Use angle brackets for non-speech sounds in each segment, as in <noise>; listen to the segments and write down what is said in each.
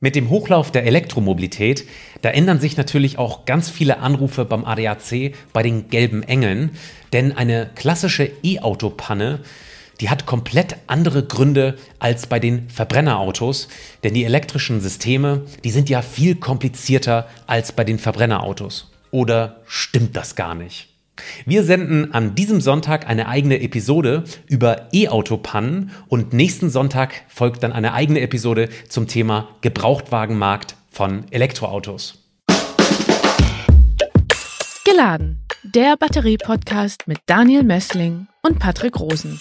Mit dem Hochlauf der Elektromobilität, da ändern sich natürlich auch ganz viele Anrufe beim ADAC bei den gelben Engeln, denn eine klassische E-Auto-Panne, die hat komplett andere Gründe als bei den Verbrennerautos, denn die elektrischen Systeme, die sind ja viel komplizierter als bei den Verbrennerautos. Oder stimmt das gar nicht? Wir senden an diesem Sonntag eine eigene Episode über E-Auto-Pannen und nächsten Sonntag folgt dann eine eigene Episode zum Thema Gebrauchtwagenmarkt von Elektroautos. Geladen, der Batterie-Podcast mit Daniel Messling und Patrick Rosen.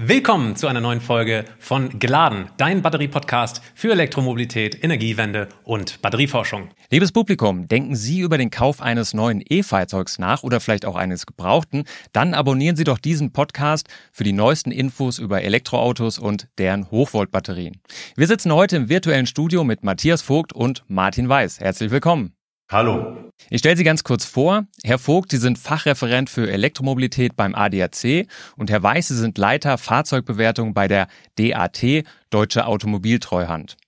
Willkommen zu einer neuen Folge von Geladen, dein Batterie-Podcast für Elektromobilität, Energiewende und Batterieforschung. Liebes Publikum, denken Sie über den Kauf eines neuen E-Fahrzeugs nach oder vielleicht auch eines gebrauchten? Dann abonnieren Sie doch diesen Podcast für die neuesten Infos über Elektroautos und deren Hochvoltbatterien. Wir sitzen heute im virtuellen Studio mit Matthias Vogt und Martin Weiß. Herzlich willkommen. Hallo. Ich stelle Sie ganz kurz vor. Herr Vogt, Sie sind Fachreferent für Elektromobilität beim ADAC und Herr Weiß, Sie sind Leiter Fahrzeugbewertung bei der DAT, Deutsche Automobiltreuhand.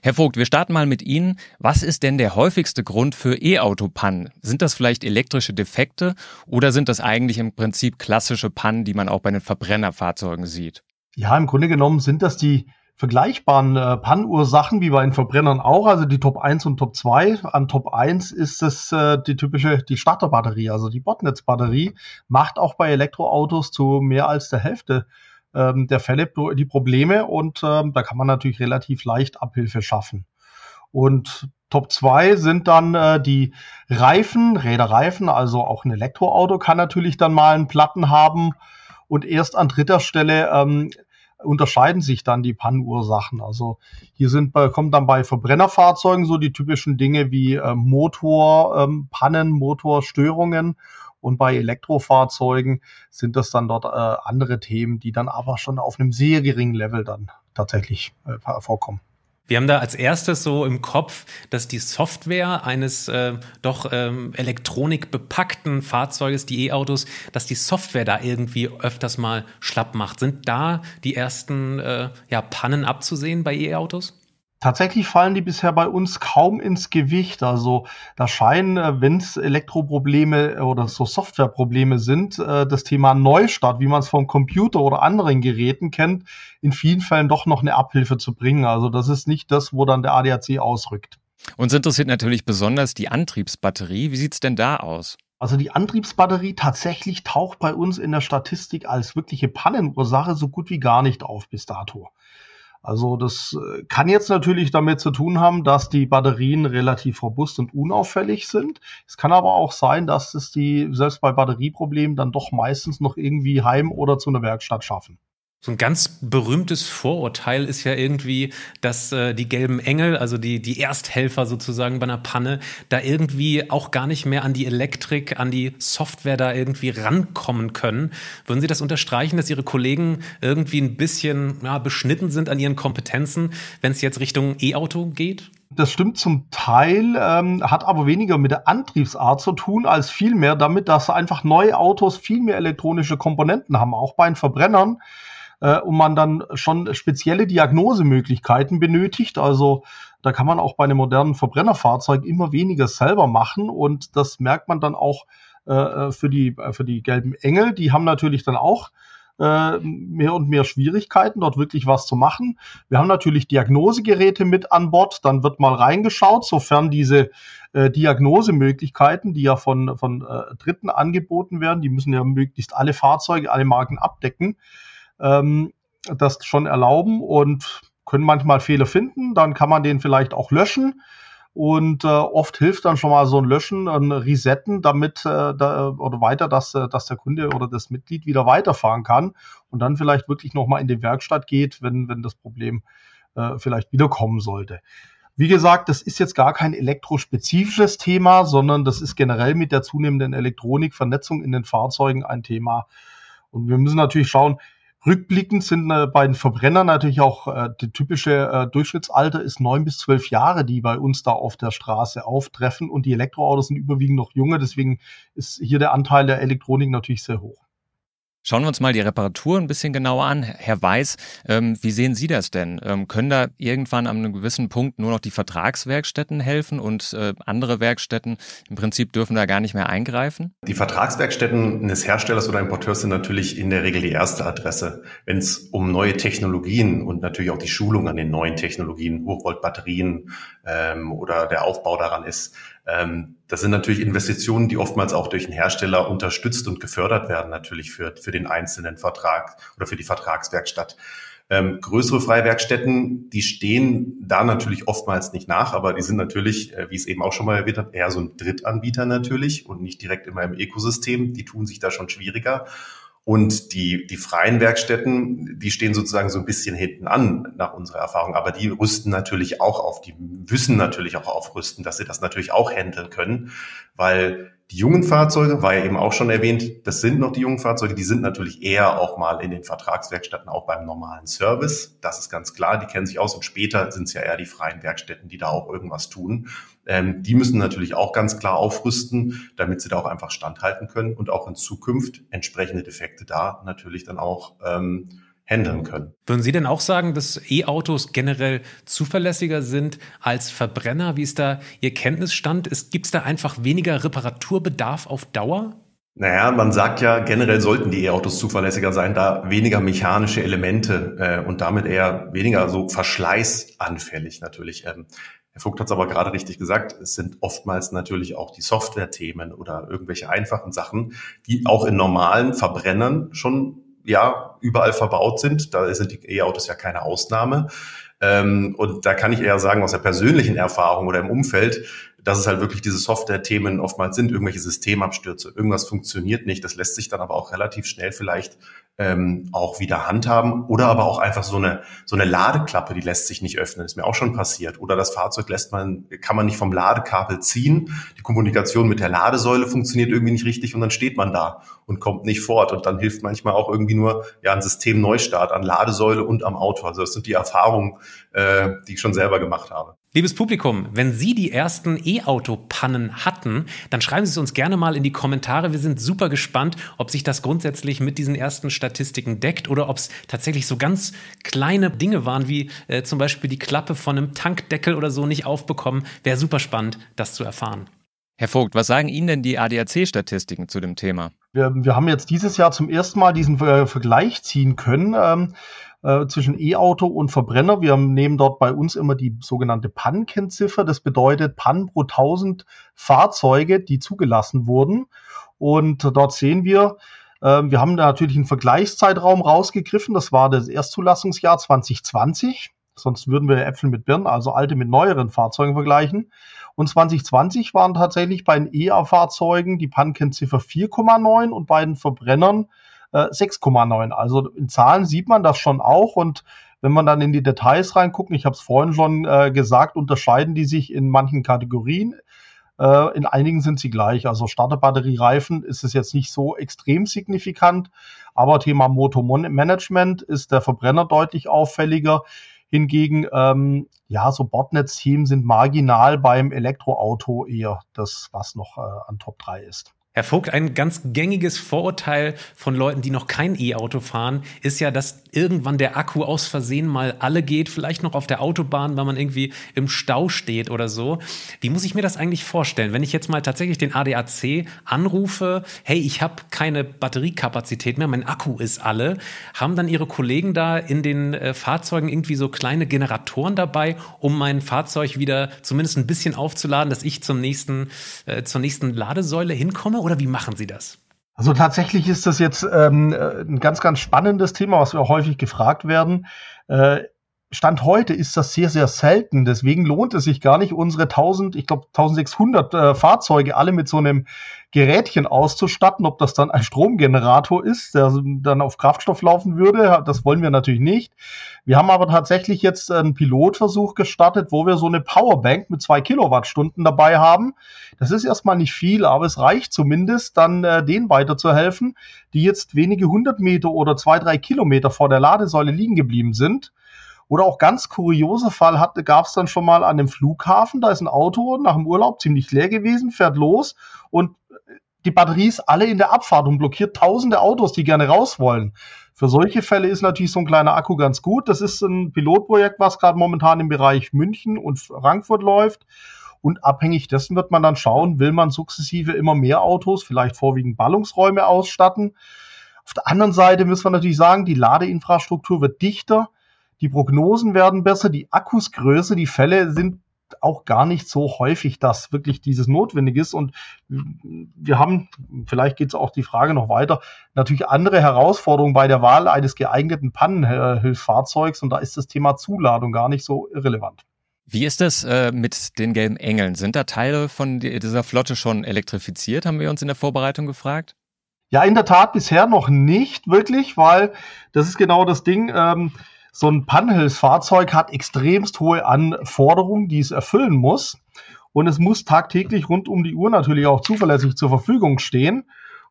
Herr Vogt, wir starten mal mit Ihnen. Was ist denn der häufigste Grund für E-Auto-Pannen? Sind das vielleicht elektrische Defekte oder sind das eigentlich im Prinzip klassische Pannen, die man auch bei den Verbrennerfahrzeugen sieht? Ja, im Grunde genommen sind das die vergleichbaren äh, Pannenursachen wie bei den Verbrennern auch, also die Top 1 und Top 2. An Top 1 ist es äh, die typische, die Starterbatterie, also die Botnetzbatterie, macht auch bei Elektroautos zu mehr als der Hälfte ähm, der Fälle die Probleme und ähm, da kann man natürlich relativ leicht Abhilfe schaffen. Und Top 2 sind dann äh, die Reifen, Räderreifen, also auch ein Elektroauto kann natürlich dann mal einen Platten haben. Und erst an dritter Stelle ähm, unterscheiden sich dann die Pannenursachen. Also hier sind kommen dann bei Verbrennerfahrzeugen so die typischen Dinge wie äh, Motorpannen, ähm, Motorstörungen. Und bei Elektrofahrzeugen sind das dann dort äh, andere Themen, die dann aber schon auf einem sehr geringen Level dann tatsächlich äh, vorkommen. Wir haben da als erstes so im Kopf, dass die Software eines äh, doch ähm, elektronikbepackten Fahrzeuges, die E-Autos, dass die Software da irgendwie öfters mal schlapp macht. Sind da die ersten äh, ja, Pannen abzusehen bei E-Autos? Tatsächlich fallen die bisher bei uns kaum ins Gewicht. Also da scheinen, äh, wenn es Elektroprobleme äh, oder so Softwareprobleme sind, äh, das Thema Neustart, wie man es vom Computer oder anderen Geräten kennt, in vielen Fällen doch noch eine Abhilfe zu bringen. Also das ist nicht das, wo dann der ADAC ausrückt. Uns interessiert natürlich besonders die Antriebsbatterie. Wie sieht's denn da aus? Also die Antriebsbatterie tatsächlich taucht bei uns in der Statistik als wirkliche Pannenursache so gut wie gar nicht auf bis dato. Also das äh, kann jetzt natürlich damit zu tun haben, dass die Batterien relativ robust und unauffällig sind. Es kann aber auch sein, dass es die selbst bei Batterieproblemen dann doch meistens noch irgendwie heim oder zu einer Werkstatt schaffen. So ein ganz berühmtes Vorurteil ist ja irgendwie, dass äh, die gelben Engel, also die, die Ersthelfer sozusagen bei einer Panne, da irgendwie auch gar nicht mehr an die Elektrik, an die Software da irgendwie rankommen können. Würden Sie das unterstreichen, dass Ihre Kollegen irgendwie ein bisschen ja, beschnitten sind an ihren Kompetenzen, wenn es jetzt Richtung E-Auto geht? Das stimmt zum Teil, ähm, hat aber weniger mit der Antriebsart zu tun, als vielmehr damit, dass einfach neue Autos viel mehr elektronische Komponenten haben, auch bei den Verbrennern äh, und man dann schon spezielle Diagnosemöglichkeiten benötigt. Also da kann man auch bei einem modernen Verbrennerfahrzeug immer weniger selber machen und das merkt man dann auch äh, äh für, die, äh, für die gelben Engel. Die haben natürlich dann auch äh, mehr und mehr Schwierigkeiten, dort wirklich was zu machen. Wir haben natürlich Diagnosegeräte mit an Bord, dann wird mal reingeschaut, sofern diese äh, Diagnosemöglichkeiten, die ja von, von äh, Dritten angeboten werden, die müssen ja möglichst alle Fahrzeuge, alle Marken abdecken ähm, das schon erlauben und können manchmal Fehler finden. Dann kann man den vielleicht auch löschen. Und äh, oft hilft dann schon mal so ein Löschen, ein Resetten, damit äh, da, oder weiter, dass, äh, dass der Kunde oder das Mitglied wieder weiterfahren kann und dann vielleicht wirklich nochmal in die Werkstatt geht, wenn, wenn das Problem äh, vielleicht wiederkommen sollte. Wie gesagt, das ist jetzt gar kein elektrospezifisches Thema, sondern das ist generell mit der zunehmenden Elektronikvernetzung in den Fahrzeugen ein Thema. Und wir müssen natürlich schauen, Rückblickend sind äh, bei den Verbrennern natürlich auch äh, die typische äh, Durchschnittsalter ist neun bis zwölf Jahre, die bei uns da auf der Straße auftreffen und die Elektroautos sind überwiegend noch junge, deswegen ist hier der Anteil der Elektronik natürlich sehr hoch. Schauen wir uns mal die Reparatur ein bisschen genauer an. Herr Weiß, ähm, wie sehen Sie das denn? Ähm, können da irgendwann an einem gewissen Punkt nur noch die Vertragswerkstätten helfen und äh, andere Werkstätten im Prinzip dürfen da gar nicht mehr eingreifen? Die Vertragswerkstätten eines Herstellers oder Importeurs sind natürlich in der Regel die erste Adresse, wenn es um neue Technologien und natürlich auch die Schulung an den neuen Technologien, Hochvoltbatterien ähm, oder der Aufbau daran ist. Ähm, das sind natürlich Investitionen, die oftmals auch durch den Hersteller unterstützt und gefördert werden, natürlich für, für den einzelnen Vertrag oder für die Vertragswerkstatt. Ähm, größere Freiwerkstätten, die stehen da natürlich oftmals nicht nach, aber die sind natürlich, äh, wie es eben auch schon mal erwähnt hat, eher so ein Drittanbieter natürlich und nicht direkt immer im Ökosystem. Die tun sich da schon schwieriger. Und die, die freien Werkstätten, die stehen sozusagen so ein bisschen hinten an nach unserer Erfahrung. Aber die rüsten natürlich auch auf, die müssen natürlich auch aufrüsten, dass sie das natürlich auch handeln können, weil die jungen Fahrzeuge, war ja eben auch schon erwähnt, das sind noch die jungen Fahrzeuge, die sind natürlich eher auch mal in den Vertragswerkstätten, auch beim normalen Service. Das ist ganz klar, die kennen sich aus und später sind es ja eher die freien Werkstätten, die da auch irgendwas tun. Ähm, die müssen natürlich auch ganz klar aufrüsten, damit sie da auch einfach standhalten können und auch in Zukunft entsprechende Defekte da natürlich dann auch ähm, handeln können. Würden Sie denn auch sagen, dass E-Autos generell zuverlässiger sind als Verbrenner? Wie ist da Ihr Kenntnisstand? Gibt es da einfach weniger Reparaturbedarf auf Dauer? Naja, man sagt ja, generell sollten die E-Autos zuverlässiger sein, da weniger mechanische Elemente äh, und damit eher weniger so verschleißanfällig natürlich. Ähm, Herr Vogt hat es aber gerade richtig gesagt, es sind oftmals natürlich auch die Software-Themen oder irgendwelche einfachen Sachen, die auch in normalen Verbrennern schon ja überall verbaut sind. Da sind die E-Autos ja keine Ausnahme. Ähm, und da kann ich eher sagen, aus der persönlichen Erfahrung oder im Umfeld, dass es halt wirklich diese Software-Themen oftmals sind, irgendwelche Systemabstürze, irgendwas funktioniert nicht. Das lässt sich dann aber auch relativ schnell vielleicht ähm, auch wieder handhaben oder aber auch einfach so eine so eine Ladeklappe, die lässt sich nicht öffnen, ist mir auch schon passiert. Oder das Fahrzeug lässt man kann man nicht vom Ladekabel ziehen, die Kommunikation mit der Ladesäule funktioniert irgendwie nicht richtig und dann steht man da und kommt nicht fort und dann hilft manchmal auch irgendwie nur ja ein Systemneustart an Ladesäule und am Auto. Also das sind die Erfahrungen, äh, die ich schon selber gemacht habe. Liebes Publikum, wenn Sie die ersten E-Auto-Pannen hatten, dann schreiben Sie es uns gerne mal in die Kommentare. Wir sind super gespannt, ob sich das grundsätzlich mit diesen ersten Statistiken deckt oder ob es tatsächlich so ganz kleine Dinge waren, wie äh, zum Beispiel die Klappe von einem Tankdeckel oder so nicht aufbekommen. Wäre super spannend, das zu erfahren. Herr Vogt, was sagen Ihnen denn die ADAC-Statistiken zu dem Thema? Wir, wir, haben jetzt dieses Jahr zum ersten Mal diesen äh, Vergleich ziehen können. Ähm, äh, zwischen E-Auto und Verbrenner. Wir nehmen dort bei uns immer die sogenannte PAN-Kennziffer. Das bedeutet PAN pro 1000 Fahrzeuge, die zugelassen wurden. Und dort sehen wir, äh, wir haben da natürlich einen Vergleichszeitraum rausgegriffen. Das war das Erstzulassungsjahr 2020. Sonst würden wir Äpfel mit Birnen, also alte mit neueren Fahrzeugen vergleichen. Und 2020 waren tatsächlich bei den EA-Fahrzeugen die PAN-Kennziffer 4,9 und bei den Verbrennern 6,9. Äh, also in Zahlen sieht man das schon auch und wenn man dann in die Details reinguckt, ich habe es vorhin schon äh, gesagt, unterscheiden die sich in manchen Kategorien. Äh, in einigen sind sie gleich. Also Starterbatteriereifen ist es jetzt nicht so extrem signifikant, aber Thema Motormanagement ist der Verbrenner deutlich auffälliger. Hingegen, ähm, ja, so Bordnetzthemen sind marginal beim Elektroauto eher das, was noch äh, an Top 3 ist. Herr Vogt, ein ganz gängiges Vorurteil von Leuten, die noch kein E-Auto fahren, ist ja, dass irgendwann der Akku aus Versehen mal alle geht, vielleicht noch auf der Autobahn, weil man irgendwie im Stau steht oder so. Wie muss ich mir das eigentlich vorstellen, wenn ich jetzt mal tatsächlich den ADAC anrufe, hey, ich habe keine Batteriekapazität mehr, mein Akku ist alle, haben dann Ihre Kollegen da in den äh, Fahrzeugen irgendwie so kleine Generatoren dabei, um mein Fahrzeug wieder zumindest ein bisschen aufzuladen, dass ich zum nächsten, äh, zur nächsten Ladesäule hinkomme? Oder wie machen Sie das? Also tatsächlich ist das jetzt ähm, ein ganz, ganz spannendes Thema, was wir häufig gefragt werden. Äh, Stand heute ist das sehr, sehr selten. Deswegen lohnt es sich gar nicht, unsere 1000, ich glaube 1600 äh, Fahrzeuge alle mit so einem Gerätchen auszustatten. Ob das dann ein Stromgenerator ist, der dann auf Kraftstoff laufen würde, das wollen wir natürlich nicht. Wir haben aber tatsächlich jetzt einen Pilotversuch gestartet, wo wir so eine Powerbank mit zwei Kilowattstunden dabei haben. Das ist erstmal nicht viel, aber es reicht zumindest, dann äh, denen weiterzuhelfen, die jetzt wenige hundert Meter oder zwei, drei Kilometer vor der Ladesäule liegen geblieben sind oder auch ganz kurioser Fall gab es dann schon mal an dem Flughafen, da ist ein Auto nach dem Urlaub ziemlich leer gewesen, fährt los und die Batterie ist alle in der Abfahrt und blockiert tausende Autos, die gerne raus wollen. Für solche Fälle ist natürlich so ein kleiner Akku ganz gut. Das ist ein Pilotprojekt, was gerade momentan im Bereich München und Frankfurt läuft. Und abhängig dessen wird man dann schauen, will man sukzessive immer mehr Autos, vielleicht vorwiegend Ballungsräume ausstatten. Auf der anderen Seite müssen wir natürlich sagen, die Ladeinfrastruktur wird dichter, die Prognosen werden besser, die Akkus größer, die Fälle sind auch gar nicht so häufig, dass wirklich dieses notwendig ist. Und wir haben, vielleicht geht es auch die Frage noch weiter, natürlich andere Herausforderungen bei der Wahl eines geeigneten Pannenhilfsfahrzeugs. Und da ist das Thema Zuladung gar nicht so irrelevant. Wie ist das äh, mit den gelben Engeln? Sind da Teile von dieser Flotte schon elektrifiziert, haben wir uns in der Vorbereitung gefragt? Ja, in der Tat bisher noch nicht wirklich, weil das ist genau das Ding. Ähm, so ein Pannenhilfsfahrzeug hat extremst hohe Anforderungen, die es erfüllen muss. Und es muss tagtäglich rund um die Uhr natürlich auch zuverlässig zur Verfügung stehen.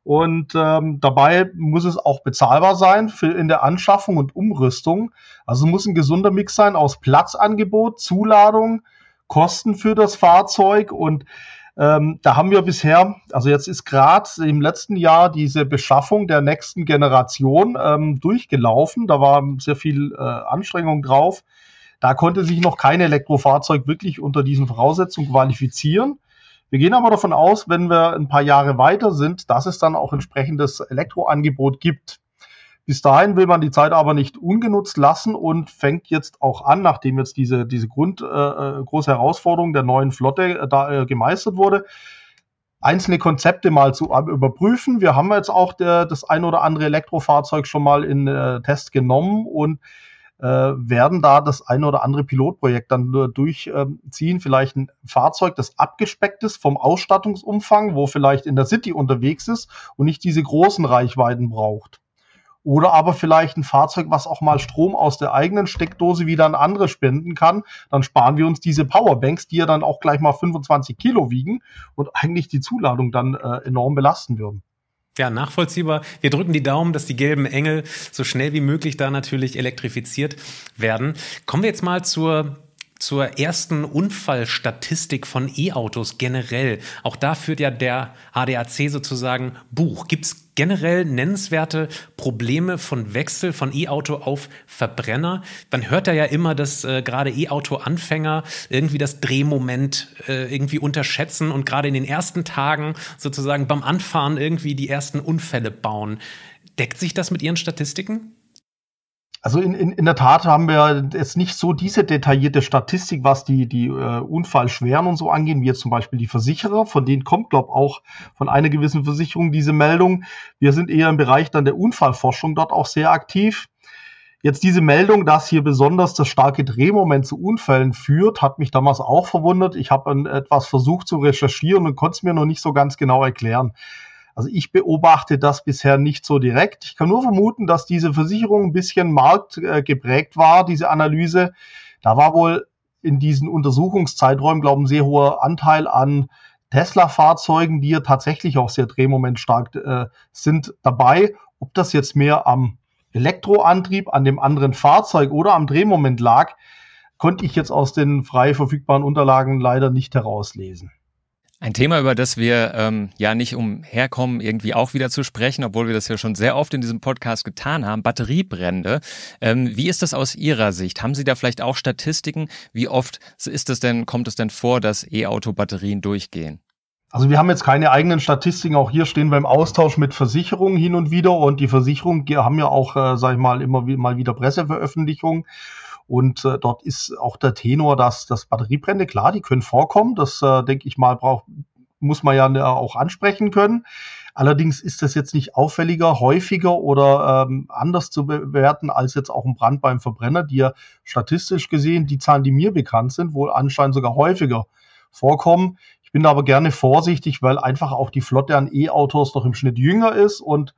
Und ähm, dabei muss es auch bezahlbar sein für in der Anschaffung und Umrüstung. Also muss ein gesunder Mix sein aus Platzangebot, Zuladung, Kosten für das Fahrzeug und ähm, da haben wir bisher, also jetzt ist gerade im letzten Jahr diese Beschaffung der nächsten Generation ähm, durchgelaufen. Da war sehr viel äh, Anstrengung drauf. Da konnte sich noch kein Elektrofahrzeug wirklich unter diesen Voraussetzungen qualifizieren. Wir gehen aber davon aus, wenn wir ein paar Jahre weiter sind, dass es dann auch entsprechendes Elektroangebot gibt. Bis dahin will man die Zeit aber nicht ungenutzt lassen und fängt jetzt auch an, nachdem jetzt diese, diese Grund, äh, äh, große Herausforderung der neuen Flotte äh, da äh, gemeistert wurde, einzelne Konzepte mal zu überprüfen. Wir haben jetzt auch der, das ein oder andere Elektrofahrzeug schon mal in äh, Test genommen und äh, werden da das ein oder andere Pilotprojekt dann durchziehen. Vielleicht ein Fahrzeug, das abgespeckt ist vom Ausstattungsumfang, wo vielleicht in der City unterwegs ist und nicht diese großen Reichweiten braucht. Oder aber vielleicht ein Fahrzeug, was auch mal Strom aus der eigenen Steckdose wieder an andere spenden kann. Dann sparen wir uns diese Powerbanks, die ja dann auch gleich mal 25 Kilo wiegen und eigentlich die Zuladung dann äh, enorm belasten würden. Ja, nachvollziehbar. Wir drücken die Daumen, dass die gelben Engel so schnell wie möglich da natürlich elektrifiziert werden. Kommen wir jetzt mal zur zur ersten Unfallstatistik von E-Autos generell. Auch da führt ja der ADAC sozusagen Buch. Gibt es generell nennenswerte Probleme von Wechsel von E-Auto auf Verbrenner? Man hört ja immer, dass äh, gerade E-Auto-Anfänger irgendwie das Drehmoment äh, irgendwie unterschätzen und gerade in den ersten Tagen sozusagen beim Anfahren irgendwie die ersten Unfälle bauen. Deckt sich das mit Ihren Statistiken? Also in, in, in der Tat haben wir jetzt nicht so diese detaillierte Statistik, was die, die äh, Unfallschweren und so angehen, wie jetzt zum Beispiel die Versicherer. Von denen kommt, glaube auch von einer gewissen Versicherung diese Meldung. Wir sind eher im Bereich dann der Unfallforschung dort auch sehr aktiv. Jetzt diese Meldung, dass hier besonders das starke Drehmoment zu Unfällen führt, hat mich damals auch verwundert. Ich habe etwas versucht zu recherchieren und konnte es mir noch nicht so ganz genau erklären. Also ich beobachte das bisher nicht so direkt. Ich kann nur vermuten, dass diese Versicherung ein bisschen marktgeprägt war, diese Analyse. Da war wohl in diesen Untersuchungszeiträumen, glaube ich, ein sehr hoher Anteil an Tesla-Fahrzeugen, die ja tatsächlich auch sehr drehmomentstark äh, sind, dabei. Ob das jetzt mehr am Elektroantrieb, an dem anderen Fahrzeug oder am Drehmoment lag, konnte ich jetzt aus den frei verfügbaren Unterlagen leider nicht herauslesen. Ein Thema, über das wir ähm, ja nicht umherkommen, irgendwie auch wieder zu sprechen, obwohl wir das ja schon sehr oft in diesem Podcast getan haben, Batteriebrände. Ähm, wie ist das aus Ihrer Sicht? Haben Sie da vielleicht auch Statistiken? Wie oft ist es denn, kommt es denn vor, dass E-Auto-Batterien durchgehen? Also wir haben jetzt keine eigenen Statistiken. Auch hier stehen wir im Austausch mit Versicherungen hin und wieder und die Versicherungen haben ja auch, äh, sag ich mal, immer mal wieder Presseveröffentlichungen. Und äh, dort ist auch der Tenor, dass das Batteriebrände, klar, die können vorkommen. Das äh, denke ich mal, braucht, muss man ja äh, auch ansprechen können. Allerdings ist das jetzt nicht auffälliger, häufiger oder ähm, anders zu bewerten als jetzt auch ein Brand beim Verbrenner, die ja statistisch gesehen, die Zahlen, die mir bekannt sind, wohl anscheinend sogar häufiger vorkommen. Ich bin da aber gerne vorsichtig, weil einfach auch die Flotte an E-Autos noch im Schnitt jünger ist und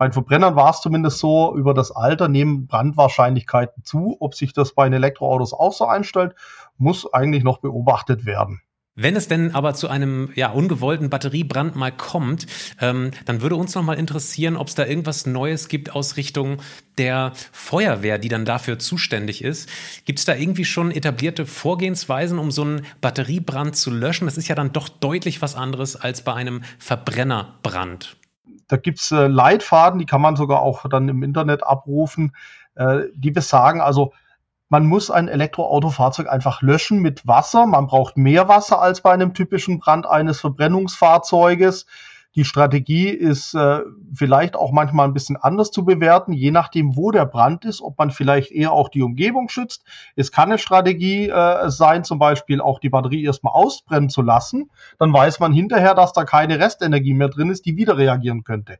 bei den Verbrennern war es zumindest so, über das Alter nehmen Brandwahrscheinlichkeiten zu. Ob sich das bei den Elektroautos auch so einstellt, muss eigentlich noch beobachtet werden. Wenn es denn aber zu einem ja, ungewollten Batteriebrand mal kommt, ähm, dann würde uns noch mal interessieren, ob es da irgendwas Neues gibt aus Richtung der Feuerwehr, die dann dafür zuständig ist. Gibt es da irgendwie schon etablierte Vorgehensweisen, um so einen Batteriebrand zu löschen? Das ist ja dann doch deutlich was anderes als bei einem Verbrennerbrand. Da gibt's äh, Leitfaden, die kann man sogar auch dann im Internet abrufen, äh, die besagen also, man muss ein Elektroautofahrzeug einfach löschen mit Wasser. Man braucht mehr Wasser als bei einem typischen Brand eines Verbrennungsfahrzeuges. Die Strategie ist äh, vielleicht auch manchmal ein bisschen anders zu bewerten, je nachdem, wo der Brand ist, ob man vielleicht eher auch die Umgebung schützt. Es kann eine Strategie äh, sein, zum Beispiel auch die Batterie erstmal ausbrennen zu lassen. Dann weiß man hinterher, dass da keine Restenergie mehr drin ist, die wieder reagieren könnte.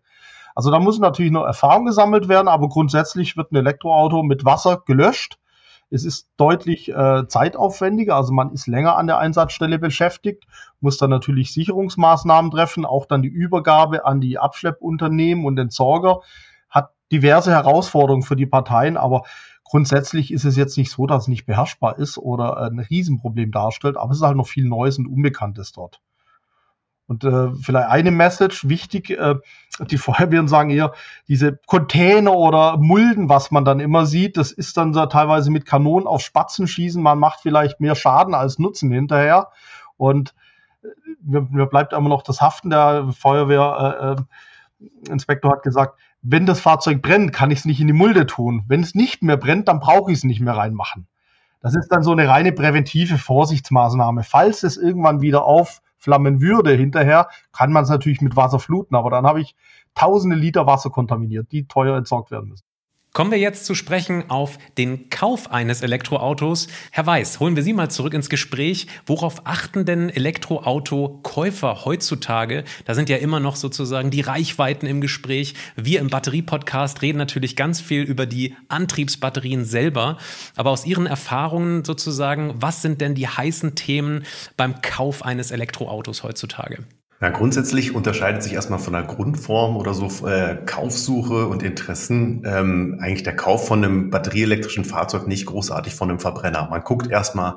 Also da muss natürlich noch Erfahrung gesammelt werden, aber grundsätzlich wird ein Elektroauto mit Wasser gelöscht es ist deutlich äh, zeitaufwendiger, also man ist länger an der Einsatzstelle beschäftigt, muss dann natürlich Sicherungsmaßnahmen treffen, auch dann die Übergabe an die Abschleppunternehmen und Entsorger hat diverse Herausforderungen für die Parteien, aber grundsätzlich ist es jetzt nicht so, dass es nicht beherrschbar ist oder ein Riesenproblem darstellt, aber es ist halt noch viel Neues und Unbekanntes dort. Und äh, vielleicht eine Message, wichtig, äh, die Feuerwehren sagen eher, diese Container oder Mulden, was man dann immer sieht, das ist dann so teilweise mit Kanonen auf Spatzen schießen, man macht vielleicht mehr Schaden als Nutzen hinterher. Und äh, mir, mir bleibt immer noch das Haften. Der Feuerwehrinspektor äh, äh hat gesagt, wenn das Fahrzeug brennt, kann ich es nicht in die Mulde tun. Wenn es nicht mehr brennt, dann brauche ich es nicht mehr reinmachen. Das ist dann so eine reine präventive Vorsichtsmaßnahme. Falls es irgendwann wieder auf flammen würde hinterher, kann man es natürlich mit Wasser fluten, aber dann habe ich tausende Liter Wasser kontaminiert, die teuer entsorgt werden müssen. Kommen wir jetzt zu sprechen auf den Kauf eines Elektroautos. Herr Weiß, holen wir Sie mal zurück ins Gespräch. Worauf achten denn Elektroauto-Käufer heutzutage? Da sind ja immer noch sozusagen die Reichweiten im Gespräch. Wir im Batterie-Podcast reden natürlich ganz viel über die Antriebsbatterien selber. Aber aus Ihren Erfahrungen sozusagen, was sind denn die heißen Themen beim Kauf eines Elektroautos heutzutage? Ja, grundsätzlich unterscheidet sich erstmal von der Grundform oder so äh, Kaufsuche und Interessen ähm, eigentlich der Kauf von einem batterieelektrischen Fahrzeug nicht großartig von einem Verbrenner. Man guckt erstmal,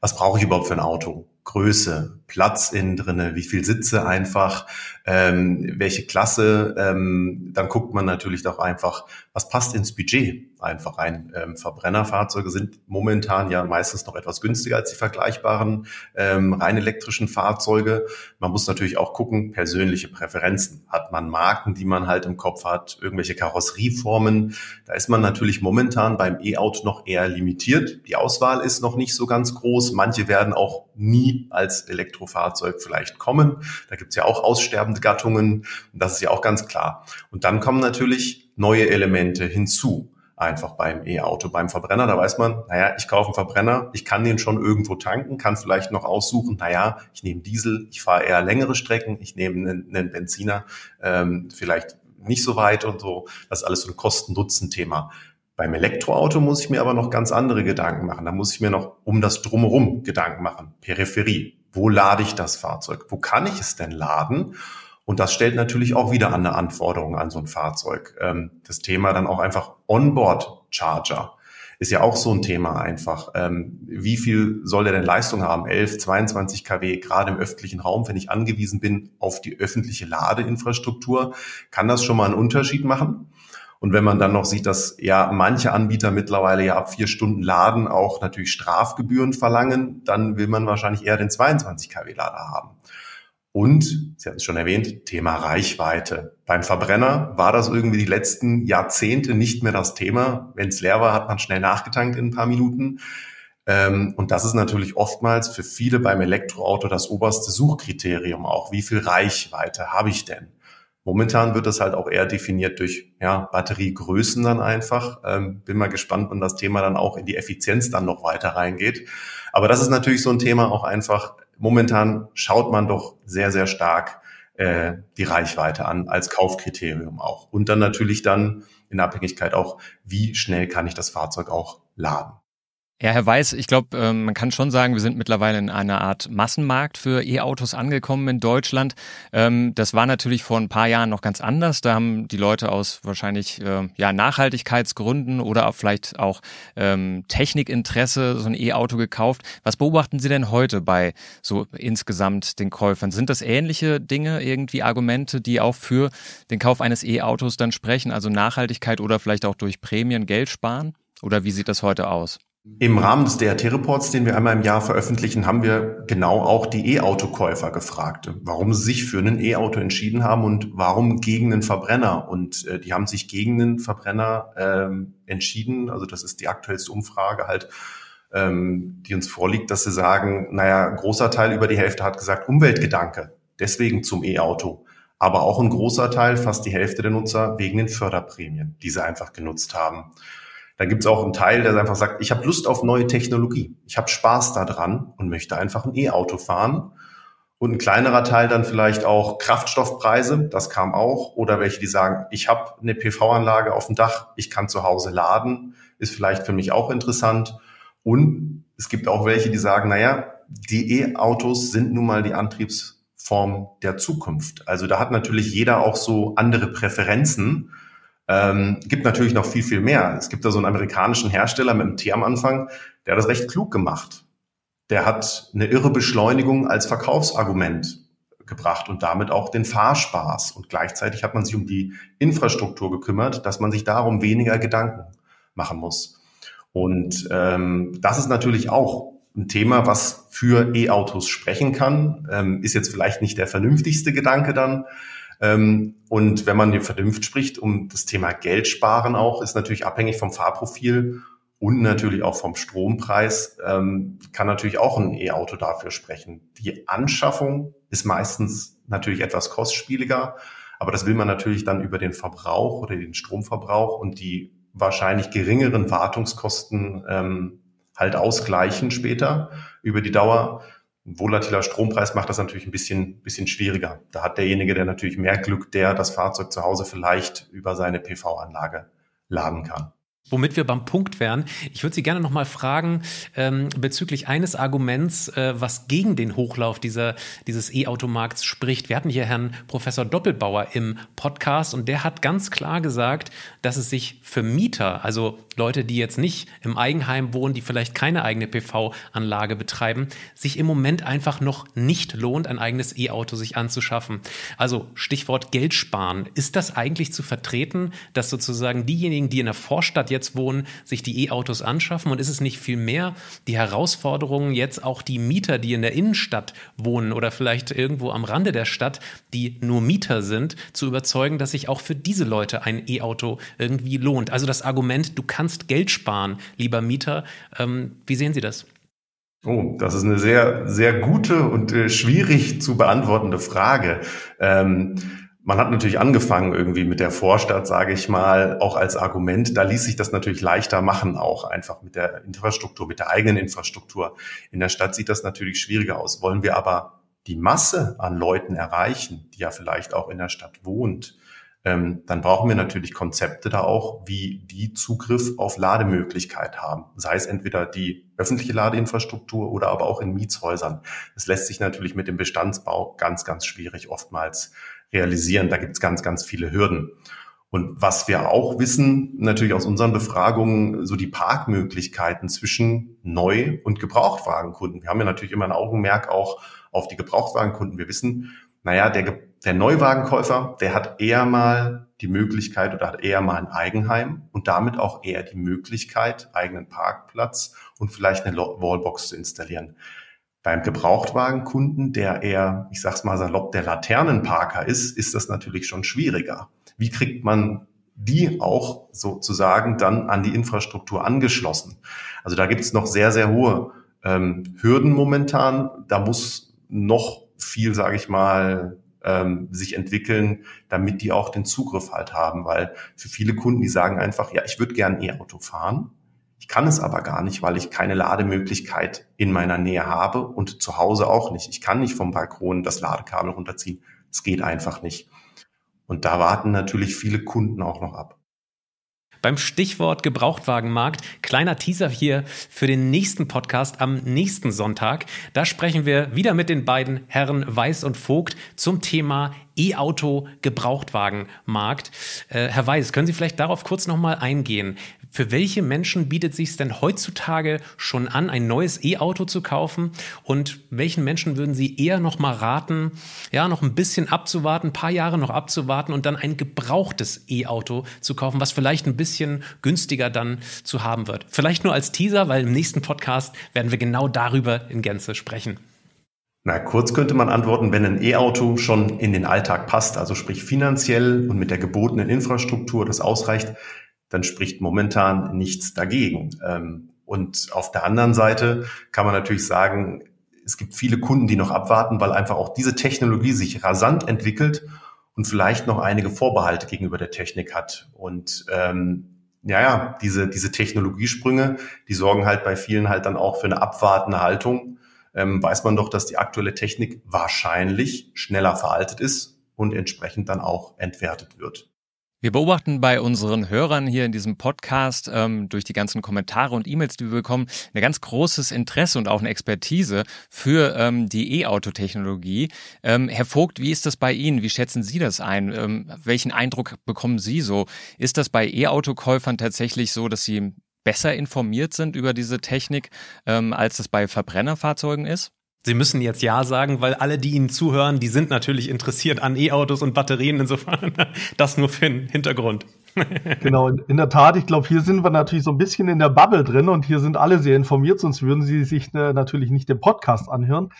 was brauche ich überhaupt für ein Auto? Größe, Platz innen drinne, wie viel Sitze einfach, ähm, welche Klasse. Ähm, dann guckt man natürlich doch einfach, was passt ins Budget einfach rein. Ähm, Verbrennerfahrzeuge sind momentan ja meistens noch etwas günstiger als die vergleichbaren ähm, rein elektrischen Fahrzeuge. Man muss natürlich auch gucken, persönliche Präferenzen. Hat man Marken, die man halt im Kopf hat, irgendwelche Karosserieformen? Da ist man natürlich momentan beim E-Auto noch eher limitiert. Die Auswahl ist noch nicht so ganz groß. Manche werden auch nie als Elektrofahrzeug vielleicht kommen. Da gibt's ja auch aussterbende Gattungen. Das ist ja auch ganz klar. Und dann kommen natürlich neue Elemente hinzu. Einfach beim E-Auto, beim Verbrenner, da weiß man, naja, ich kaufe einen Verbrenner, ich kann den schon irgendwo tanken, kann vielleicht noch aussuchen, naja, ich nehme Diesel, ich fahre eher längere Strecken, ich nehme einen, einen Benziner, ähm, vielleicht nicht so weit und so. Das ist alles so ein Kosten-Nutzen-Thema. Beim Elektroauto muss ich mir aber noch ganz andere Gedanken machen. Da muss ich mir noch um das Drumherum Gedanken machen. Peripherie. Wo lade ich das Fahrzeug? Wo kann ich es denn laden? Und das stellt natürlich auch wieder eine Anforderung an so ein Fahrzeug. Ähm, das Thema dann auch einfach Onboard-Charger ist ja auch so ein Thema einfach. Ähm, wie viel soll der denn Leistung haben? 11, 22 kW, gerade im öffentlichen Raum, wenn ich angewiesen bin auf die öffentliche Ladeinfrastruktur, kann das schon mal einen Unterschied machen. Und wenn man dann noch sieht, dass ja manche Anbieter mittlerweile ja ab vier Stunden Laden auch natürlich Strafgebühren verlangen, dann will man wahrscheinlich eher den 22 kW Lader haben. Und, Sie hatten es schon erwähnt, Thema Reichweite. Beim Verbrenner war das irgendwie die letzten Jahrzehnte nicht mehr das Thema. Wenn es leer war, hat man schnell nachgetankt in ein paar Minuten. Ähm, und das ist natürlich oftmals für viele beim Elektroauto das oberste Suchkriterium auch. Wie viel Reichweite habe ich denn? Momentan wird das halt auch eher definiert durch ja, Batteriegrößen dann einfach. Ähm, bin mal gespannt, wann das Thema dann auch in die Effizienz dann noch weiter reingeht. Aber das ist natürlich so ein Thema auch einfach. Momentan schaut man doch sehr, sehr stark äh, die Reichweite an als Kaufkriterium auch. Und dann natürlich dann in Abhängigkeit auch, wie schnell kann ich das Fahrzeug auch laden. Ja, Herr Weiß, ich glaube, ähm, man kann schon sagen, wir sind mittlerweile in einer Art Massenmarkt für E-Autos angekommen in Deutschland. Ähm, das war natürlich vor ein paar Jahren noch ganz anders. Da haben die Leute aus wahrscheinlich äh, ja, Nachhaltigkeitsgründen oder vielleicht auch ähm, Technikinteresse so ein E-Auto gekauft. Was beobachten Sie denn heute bei so insgesamt den Käufern? Sind das ähnliche Dinge, irgendwie Argumente, die auch für den Kauf eines E-Autos dann sprechen, also Nachhaltigkeit oder vielleicht auch durch Prämien Geld sparen? Oder wie sieht das heute aus? Im Rahmen des DRT-Reports, den wir einmal im Jahr veröffentlichen, haben wir genau auch die E-Auto-Käufer gefragt, warum sie sich für ein E-Auto entschieden haben und warum gegen einen Verbrenner. Und äh, die haben sich gegen einen Verbrenner ähm, entschieden. Also das ist die aktuellste Umfrage halt, ähm, die uns vorliegt, dass sie sagen, naja, großer Teil über die Hälfte hat gesagt Umweltgedanke, deswegen zum E-Auto. Aber auch ein großer Teil, fast die Hälfte der Nutzer, wegen den Förderprämien, die sie einfach genutzt haben. Da gibt es auch einen Teil, der einfach sagt, ich habe Lust auf neue Technologie. Ich habe Spaß daran und möchte einfach ein E-Auto fahren. Und ein kleinerer Teil dann vielleicht auch Kraftstoffpreise, das kam auch. Oder welche, die sagen, ich habe eine PV-Anlage auf dem Dach, ich kann zu Hause laden, ist vielleicht für mich auch interessant. Und es gibt auch welche, die sagen, naja, die E-Autos sind nun mal die Antriebsform der Zukunft. Also da hat natürlich jeder auch so andere Präferenzen. Ähm, gibt natürlich noch viel, viel mehr. Es gibt da so einen amerikanischen Hersteller mit einem T am Anfang, der hat das recht klug gemacht. Der hat eine irre Beschleunigung als Verkaufsargument gebracht und damit auch den Fahrspaß. Und gleichzeitig hat man sich um die Infrastruktur gekümmert, dass man sich darum weniger Gedanken machen muss. Und ähm, das ist natürlich auch ein Thema, was für E-Autos sprechen kann. Ähm, ist jetzt vielleicht nicht der vernünftigste Gedanke dann, und wenn man die Vernunft spricht, um das Thema Geld sparen auch, ist natürlich abhängig vom Fahrprofil und natürlich auch vom Strompreis, ähm, kann natürlich auch ein E-Auto dafür sprechen. Die Anschaffung ist meistens natürlich etwas kostspieliger, aber das will man natürlich dann über den Verbrauch oder den Stromverbrauch und die wahrscheinlich geringeren Wartungskosten ähm, halt ausgleichen später über die Dauer. Ein volatiler Strompreis macht das natürlich ein bisschen, bisschen schwieriger. Da hat derjenige, der natürlich mehr Glück, der das Fahrzeug zu Hause vielleicht über seine PV-Anlage laden kann. Womit wir beim Punkt wären, ich würde Sie gerne noch mal fragen ähm, bezüglich eines Arguments, äh, was gegen den Hochlauf dieser, dieses E-Automarkts spricht. Wir hatten hier Herrn Professor Doppelbauer im Podcast und der hat ganz klar gesagt, dass es sich für Mieter, also Leute, die jetzt nicht im Eigenheim wohnen, die vielleicht keine eigene PV-Anlage betreiben, sich im Moment einfach noch nicht lohnt, ein eigenes E-Auto sich anzuschaffen. Also Stichwort Geld sparen. Ist das eigentlich zu vertreten, dass sozusagen diejenigen, die in der Vorstadt jetzt jetzt wohnen, sich die E-Autos anschaffen? Und ist es nicht viel mehr die Herausforderung, jetzt auch die Mieter, die in der Innenstadt wohnen oder vielleicht irgendwo am Rande der Stadt, die nur Mieter sind, zu überzeugen, dass sich auch für diese Leute ein E-Auto irgendwie lohnt? Also das Argument, du kannst Geld sparen, lieber Mieter. Ähm, wie sehen Sie das? Oh, das ist eine sehr, sehr gute und äh, schwierig zu beantwortende Frage. Ähm, man hat natürlich angefangen irgendwie mit der Vorstadt, sage ich mal, auch als Argument. Da ließ sich das natürlich leichter machen, auch einfach mit der Infrastruktur, mit der eigenen Infrastruktur. In der Stadt sieht das natürlich schwieriger aus. Wollen wir aber die Masse an Leuten erreichen, die ja vielleicht auch in der Stadt wohnt, ähm, dann brauchen wir natürlich Konzepte da auch, wie die Zugriff auf Lademöglichkeit haben. Sei es entweder die öffentliche Ladeinfrastruktur oder aber auch in Mietshäusern. Das lässt sich natürlich mit dem Bestandsbau ganz, ganz schwierig oftmals realisieren. Da gibt es ganz, ganz viele Hürden. Und was wir auch wissen, natürlich aus unseren Befragungen, so die Parkmöglichkeiten zwischen Neu- und Gebrauchtwagenkunden. Wir haben ja natürlich immer ein Augenmerk auch auf die Gebrauchtwagenkunden. Wir wissen, naja, der, der Neuwagenkäufer, der hat eher mal die Möglichkeit oder hat eher mal ein Eigenheim und damit auch eher die Möglichkeit, eigenen Parkplatz und vielleicht eine Wallbox zu installieren. Beim Gebrauchtwagenkunden, der eher, ich sag's mal salopp, der Laternenparker ist, ist das natürlich schon schwieriger. Wie kriegt man die auch sozusagen dann an die Infrastruktur angeschlossen? Also da gibt's noch sehr, sehr hohe ähm, Hürden momentan. Da muss noch viel, sage ich mal, ähm, sich entwickeln, damit die auch den Zugriff halt haben. Weil für viele Kunden, die sagen einfach, ja, ich würde gern E-Auto fahren, ich kann es aber gar nicht, weil ich keine Lademöglichkeit in meiner Nähe habe und zu Hause auch nicht. Ich kann nicht vom Balkon das Ladekabel runterziehen. Es geht einfach nicht. Und da warten natürlich viele Kunden auch noch ab. Beim Stichwort Gebrauchtwagenmarkt, kleiner Teaser hier für den nächsten Podcast am nächsten Sonntag. Da sprechen wir wieder mit den beiden Herren Weiß und Vogt zum Thema E-Auto Gebrauchtwagenmarkt. Äh, Herr Weiß, können Sie vielleicht darauf kurz nochmal eingehen? Für welche Menschen bietet sich es denn heutzutage schon an, ein neues E-Auto zu kaufen? Und welchen Menschen würden Sie eher noch mal raten, ja, noch ein bisschen abzuwarten, ein paar Jahre noch abzuwarten und dann ein gebrauchtes E-Auto zu kaufen, was vielleicht ein bisschen günstiger dann zu haben wird? Vielleicht nur als Teaser, weil im nächsten Podcast werden wir genau darüber in Gänze sprechen. Na, kurz könnte man antworten, wenn ein E-Auto schon in den Alltag passt, also sprich finanziell und mit der gebotenen Infrastruktur das ausreicht, dann spricht momentan nichts dagegen. Ähm, und auf der anderen Seite kann man natürlich sagen, es gibt viele Kunden, die noch abwarten, weil einfach auch diese Technologie sich rasant entwickelt und vielleicht noch einige Vorbehalte gegenüber der Technik hat. Und ähm, ja, ja, diese, diese Technologiesprünge, die sorgen halt bei vielen halt dann auch für eine abwartende Haltung. Ähm, weiß man doch, dass die aktuelle Technik wahrscheinlich schneller veraltet ist und entsprechend dann auch entwertet wird. Wir beobachten bei unseren Hörern hier in diesem Podcast ähm, durch die ganzen Kommentare und E-Mails, die wir bekommen, ein ganz großes Interesse und auch eine Expertise für ähm, die E-Auto-Technologie. Ähm, Herr Vogt, wie ist das bei Ihnen? Wie schätzen Sie das ein? Ähm, welchen Eindruck bekommen Sie so? Ist das bei E-Auto-Käufern tatsächlich so, dass sie besser informiert sind über diese Technik, ähm, als das bei Verbrennerfahrzeugen ist? Sie müssen jetzt Ja sagen, weil alle, die Ihnen zuhören, die sind natürlich interessiert an E-Autos und Batterien. Insofern <laughs> das nur für den Hintergrund. <laughs> genau, in der Tat, ich glaube, hier sind wir natürlich so ein bisschen in der Bubble drin und hier sind alle sehr informiert, sonst würden sie sich äh, natürlich nicht den Podcast anhören.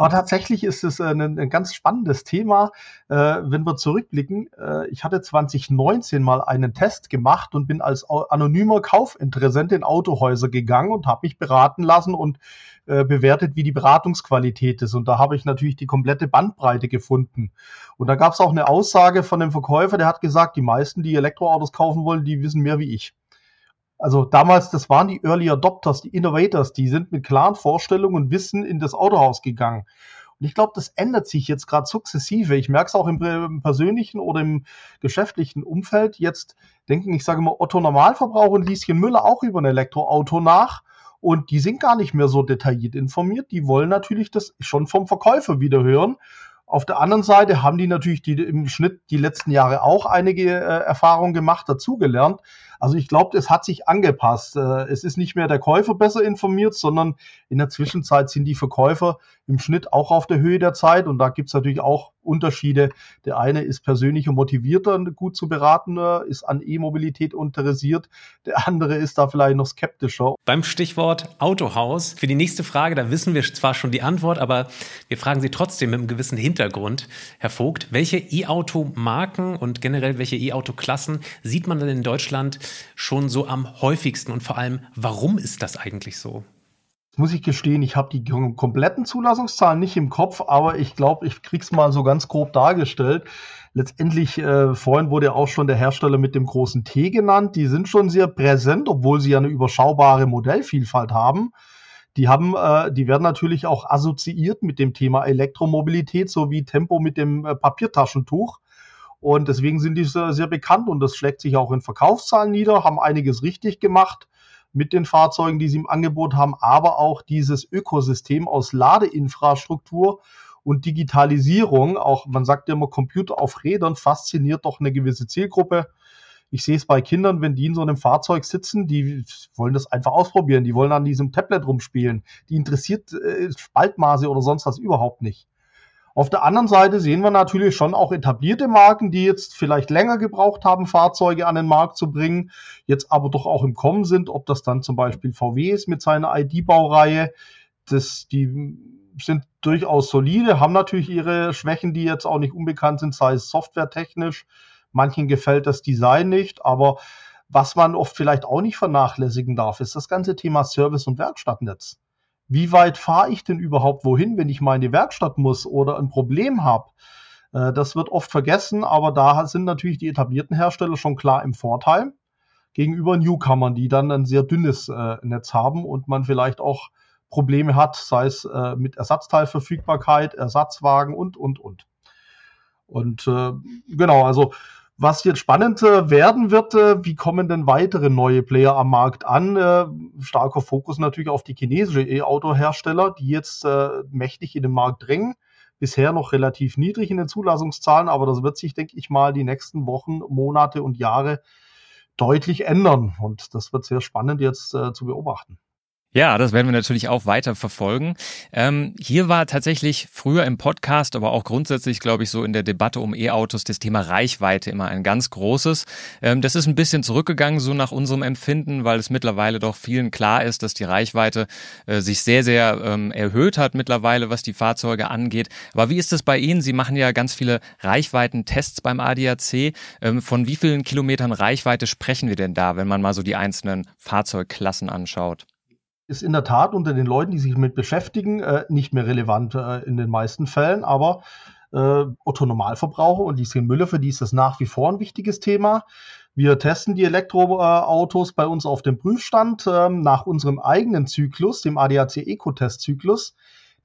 Aber tatsächlich ist es ein, ein ganz spannendes Thema, äh, wenn wir zurückblicken. Äh, ich hatte 2019 mal einen Test gemacht und bin als anonymer Kaufinteressent in Autohäuser gegangen und habe mich beraten lassen und äh, bewertet, wie die Beratungsqualität ist. Und da habe ich natürlich die komplette Bandbreite gefunden. Und da gab es auch eine Aussage von dem Verkäufer, der hat gesagt, die meisten, die Elektroautos kaufen wollen, die wissen mehr wie ich. Also damals, das waren die Early Adopters, die Innovators, die sind mit klaren Vorstellungen und Wissen in das Autohaus gegangen. Und ich glaube, das ändert sich jetzt gerade sukzessive. Ich merke es auch im, im, persönlichen oder im geschäftlichen Umfeld. Jetzt denken, ich sage mal, Otto Normalverbraucher und Lieschen Müller auch über ein Elektroauto nach. Und die sind gar nicht mehr so detailliert informiert. Die wollen natürlich das schon vom Verkäufer wieder hören. Auf der anderen Seite haben die natürlich die, im Schnitt die letzten Jahre auch einige äh, Erfahrungen gemacht, dazugelernt. Also ich glaube, es hat sich angepasst. Äh, es ist nicht mehr der Käufer besser informiert, sondern in der Zwischenzeit sind die Verkäufer im Schnitt auch auf der Höhe der Zeit. Und da gibt es natürlich auch Unterschiede. Der eine ist persönlicher motivierter, gut zu beraten, ist an E-Mobilität interessiert. Der andere ist da vielleicht noch skeptischer. Beim Stichwort Autohaus, für die nächste Frage, da wissen wir zwar schon die Antwort, aber wir fragen Sie trotzdem mit einem gewissen Hintergrund, Herr Vogt, welche E-Auto-Marken und generell welche E-Auto-Klassen sieht man denn in Deutschland schon so am häufigsten und vor allem, warum ist das eigentlich so? Muss ich gestehen, ich habe die kompletten Zulassungszahlen nicht im Kopf, aber ich glaube, ich krieg's mal so ganz grob dargestellt. Letztendlich, äh, vorhin wurde ja auch schon der Hersteller mit dem großen T genannt. Die sind schon sehr präsent, obwohl sie ja eine überschaubare Modellvielfalt haben. Die haben, äh, die werden natürlich auch assoziiert mit dem Thema Elektromobilität, so wie Tempo mit dem äh, Papiertaschentuch. Und deswegen sind die sehr, sehr bekannt und das schlägt sich auch in Verkaufszahlen nieder, haben einiges richtig gemacht mit den Fahrzeugen, die sie im Angebot haben, aber auch dieses Ökosystem aus Ladeinfrastruktur und Digitalisierung, auch man sagt ja immer Computer auf Rädern, fasziniert doch eine gewisse Zielgruppe. Ich sehe es bei Kindern, wenn die in so einem Fahrzeug sitzen, die wollen das einfach ausprobieren, die wollen an diesem Tablet rumspielen. Die interessiert äh, Spaltmaße oder sonst was überhaupt nicht. Auf der anderen Seite sehen wir natürlich schon auch etablierte Marken, die jetzt vielleicht länger gebraucht haben, Fahrzeuge an den Markt zu bringen, jetzt aber doch auch im Kommen sind, ob das dann zum Beispiel VW ist mit seiner ID-Baureihe. Die sind durchaus solide, haben natürlich ihre Schwächen, die jetzt auch nicht unbekannt sind, sei es softwaretechnisch. Manchen gefällt das Design nicht, aber was man oft vielleicht auch nicht vernachlässigen darf, ist das ganze Thema Service- und Werkstattnetz wie weit fahre ich denn überhaupt wohin, wenn ich mal in die Werkstatt muss oder ein Problem habe? Äh, das wird oft vergessen, aber da sind natürlich die etablierten Hersteller schon klar im Vorteil gegenüber Newcomern, die dann ein sehr dünnes äh, Netz haben und man vielleicht auch Probleme hat, sei es äh, mit Ersatzteilverfügbarkeit, Ersatzwagen und, und, und. Und genau, also Was jetzt spannend äh, werden wird, äh, wie kommen denn weitere neue Player am Markt an? Äh, starker Fokus natürlich auf die chinesische E-Auto-Hersteller, die jetzt mächtig in den Markt drängen. Bisher noch relativ niedrig in den Zulassungszahlen, aber das wird sich, denke ich mal, die nächsten Wochen, Monate und Jahre deutlich ändern. Und das wird sehr spannend jetzt zu beobachten. Ja, das werden wir natürlich auch weiter verfolgen. Ähm, hier war tatsächlich früher im Podcast, aber auch grundsätzlich, glaube ich, so in der Debatte um E-Autos das Thema Reichweite immer ein ganz großes. Ähm, das ist ein bisschen zurückgegangen, so nach unserem Empfinden, weil es mittlerweile doch vielen klar ist, dass die Reichweite äh, sich sehr, sehr ähm, erhöht hat mittlerweile, was die Fahrzeuge angeht. Aber wie ist es bei Ihnen? Sie machen ja ganz viele Reichweitentests beim ADAC. Ähm, von wie vielen Kilometern Reichweite sprechen wir denn da, wenn man mal so die einzelnen Fahrzeugklassen anschaut? Ist in der Tat unter den Leuten, die sich mit beschäftigen, äh, nicht mehr relevant äh, in den meisten Fällen, aber äh, Otto Normalverbraucher und die Müller, für die ist das nach wie vor ein wichtiges Thema. Wir testen die Elektroautos bei uns auf dem Prüfstand ähm, nach unserem eigenen Zyklus, dem ADAC Eco-Test-Zyklus.